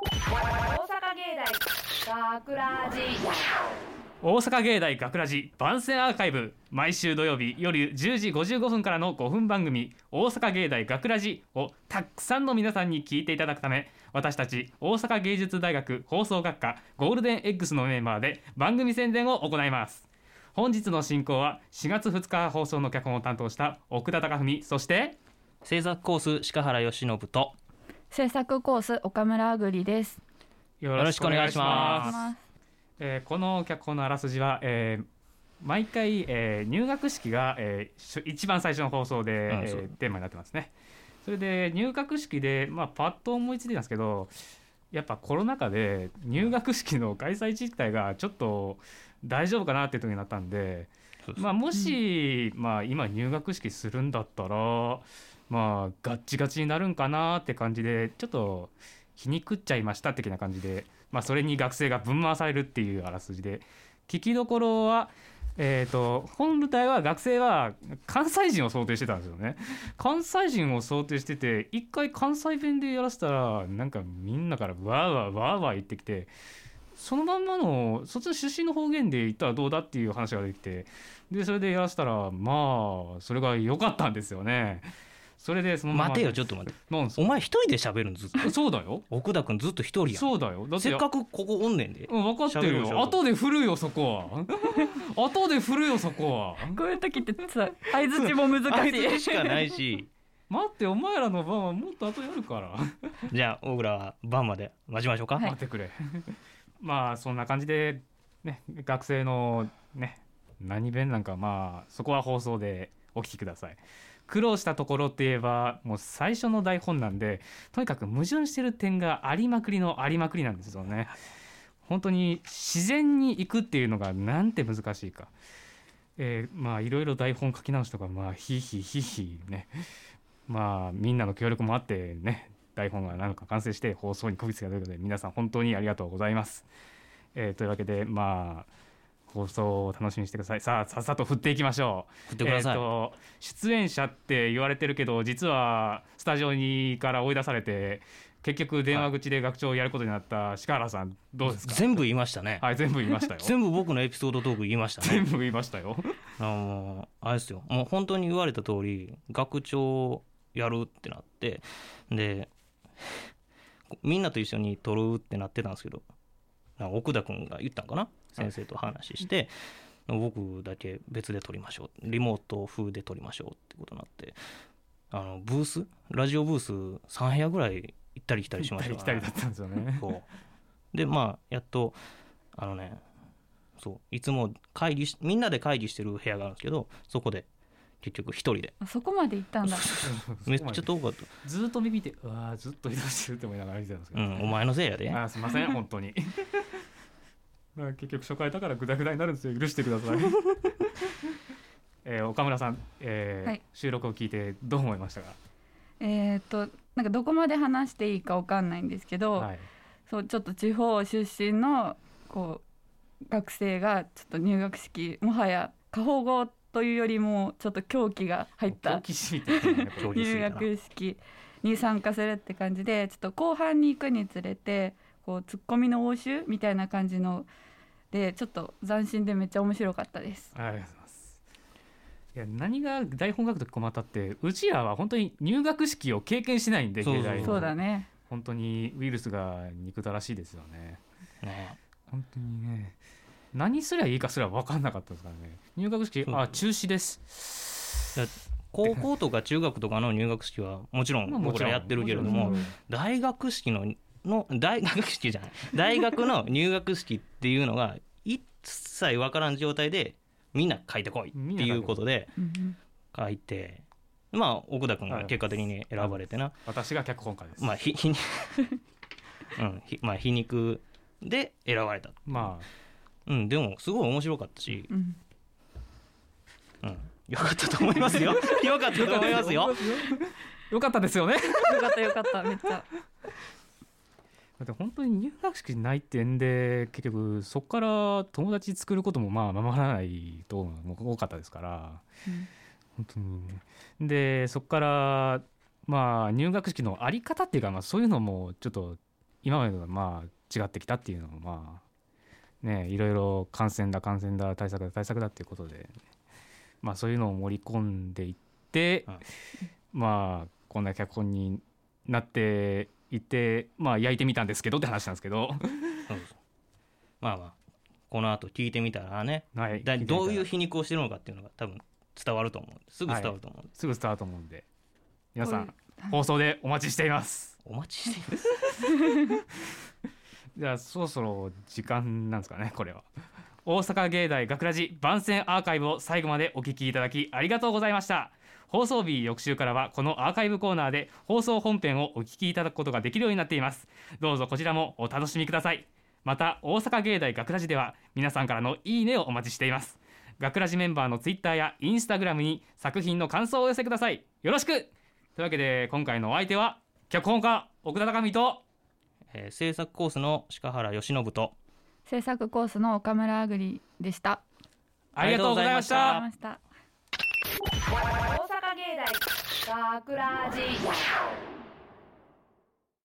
大芸大学ラジ。大阪芸大学ラジ番宣アーカイブ。毎週土曜日夜10時55分からの5分番組「大阪芸大学ラジをたくさんの皆さんに聞いていただくため私たち大阪芸術大学放送学科ゴールデン X のメンバーで番組宣伝を行います。本日の進行は4月2日放送の脚本を担当した奥田貴文そして制作コース鹿原由伸と制作コース岡村あぐりです。よろしくお願いしますますえーこの脚本のあらすじは、えー毎回、えー入学式が、えー一番最初の放送で、えーうんそうテーマになってますね。それで入学式で、まあ、パッと思いついてたんですけどやっぱコロナ禍で入学式の開催実態がちょっと大丈夫かなっていう時になったんで、まあ、もし、まあ、今入学式するんだったらまあガッチガチになるんかなって感じでちょっと皮肉っちゃいました的な感じで、まあ、それに学生がぶん回されるっていうあらすじで聞きどころは、えー、と本舞台は学生は関西人を想定してたんですよね。関西人を想定してて一回関西弁でやらせたらなんかみんなからわーわーわーわー言ってきてそのまんまのそっちの出身の方言で言ったらどうだっていう話ができてでそれでやらせたらまあそれが良かったんですよね。それでそのまま待てよちょっと待ってなんお前一人で喋るんずっと？そうだよ。奥田君ずっと一人やん。そうだよ。だってせっかくここおんねんで。うん、分かってる喋ろう喋ろう。よ後で振るよそこは。後で振るよ そこは。こういう時ってさ相づちも難あしい。つい。しかないし。待ってお前らの番はもっと後やるから。じゃあ僕らは晩まで待ちましょうか、はい。待ってくれ。まあそんな感じでね学生のね何弁なんかまあそこは放送でお聞きください苦労したところって言えばもう最初の台本なんでとにかく矛盾してる点がありまくりのありまくりなんですよね。本当に自然に行くっていうのがなんて難しいか。えーまあいろいろ台本書き直しとかまあひひひひね。まあみんなの協力もあってね台本が何か完成して放送にこぎつけたということで皆さん本当にありがとうございます。えーというわけでまあ放送を楽しみにしてください。さあさっさと振っていきましょう。振ってください。えーと出演者って言われてるけど実はスタジオにから追い出されて結局電話口で学長をやることになった鹿原さんどうですか？全部言いましたね、はい全部言いましたよ。全部僕のエピソードトーク言いましたね。全部言いましたよ。あのあれですよ。もう本当に言われた通り学長やるってなってでみんなと一緒に撮るってなってたんですけど奥田君が言ったんかな？先生と話して、僕だけ別で撮りましょう。リモート風で撮りましょうってことになって。あのブース？ラジオブース3部屋ぐらい行ったり来たりしました来たりだったんですよね。そう。でまあやっとあのねそういつも会議しみんなで会議してる部屋があるんですけどそこで結局一人で。あそこまで行ったんだ。めっちゃ遠かった。ずっと耳でうわーずっと移動してるって思いながら見てたんですけど、うんお前のせいやで。あーすいません本当に。まあ結局初回だからグダグダになるんですよ許してください。えー岡村さん、えーはい。収録を聞いてどう思いましたか、えっとなんかどこまで話していいかわかんないんですけど、はい、そうちょっと地方出身のこう学生がちょっと入学式もはや過保護というよりもちょっと狂気が入った入学式に参加するって感じでちょっと後半に行くにつれてこうツッコミの応酬みたいな感じのでちょっと斬新でめっちゃ面白かったです。ありがとうございます。いや何が台本書くとき困ったってうちらは本当に入学式を経験しないんでそうそう芸大の。そうだね。本当にウイルスが憎たらしいですよね。ね。本当にね何すりゃいいかすら分かんなかったですからね。入学式あ中止です。高校とか中学とかの入学式はもちろん僕らやってるけれども大学式のの大学式じゃない。大学の入学式っていうのが一切わからん状態でみんな書いてこいっていうことでうん書いてまあ奥田君が結果的に選ばれてな、私が脚本家です。まあひひに うんひまあ皮肉で選ばれたまあうんでもすごい面白かったし、うん。うん、よかったと思いますよ。よかったと思いますよ。よかったですよね。よかったよかった。めっちゃ。だって本当に入学式ないってんで結局そこから友達作ることもまあままならないとも多かったですから。うん。本当に。ねでそこからまあ入学式のあり方っていうかまあそういうのもちょっと今までとはまあ違ってきたっていうのもまあねいろいろ感染だ感染だ対策だ対策だっていうことで、まあそういうのを盛り込んでいって、うん。まあこんな脚本になっていってまあ焼いてみたんですけどって話なんですけど。そうそう。まあまあこの後聞いてみたらねはいだどういう皮肉をしてるのかっていうのが多分伝わると思うんですぐ伝わると思うんで。す、すぐスタート思うんで。皆さん放送でお待ちしています。お待ちしています じゃあそろそろ時間なんですかねこれは。大阪芸大学ラジ番宣アーカイブを最後までお聞きいただきありがとうございました。放送日翌週からはこのアーカイブコーナーで放送本編をお聞きいただくことができるようになっています。どうぞこちらもお楽しみください。また大阪芸大学ラジでは皆さんからのいいねをお待ちしています。学ラジメンバーのツイッターやインスタグラムに作品の感想をお寄せください。よろしく。というわけで今回のお相手は脚本家奥田貴美とえー制作コースの鹿原由伸と。制作コースの岡村あぐりでした。ありがとうございました。ありがとうございました。大阪芸大学ラジ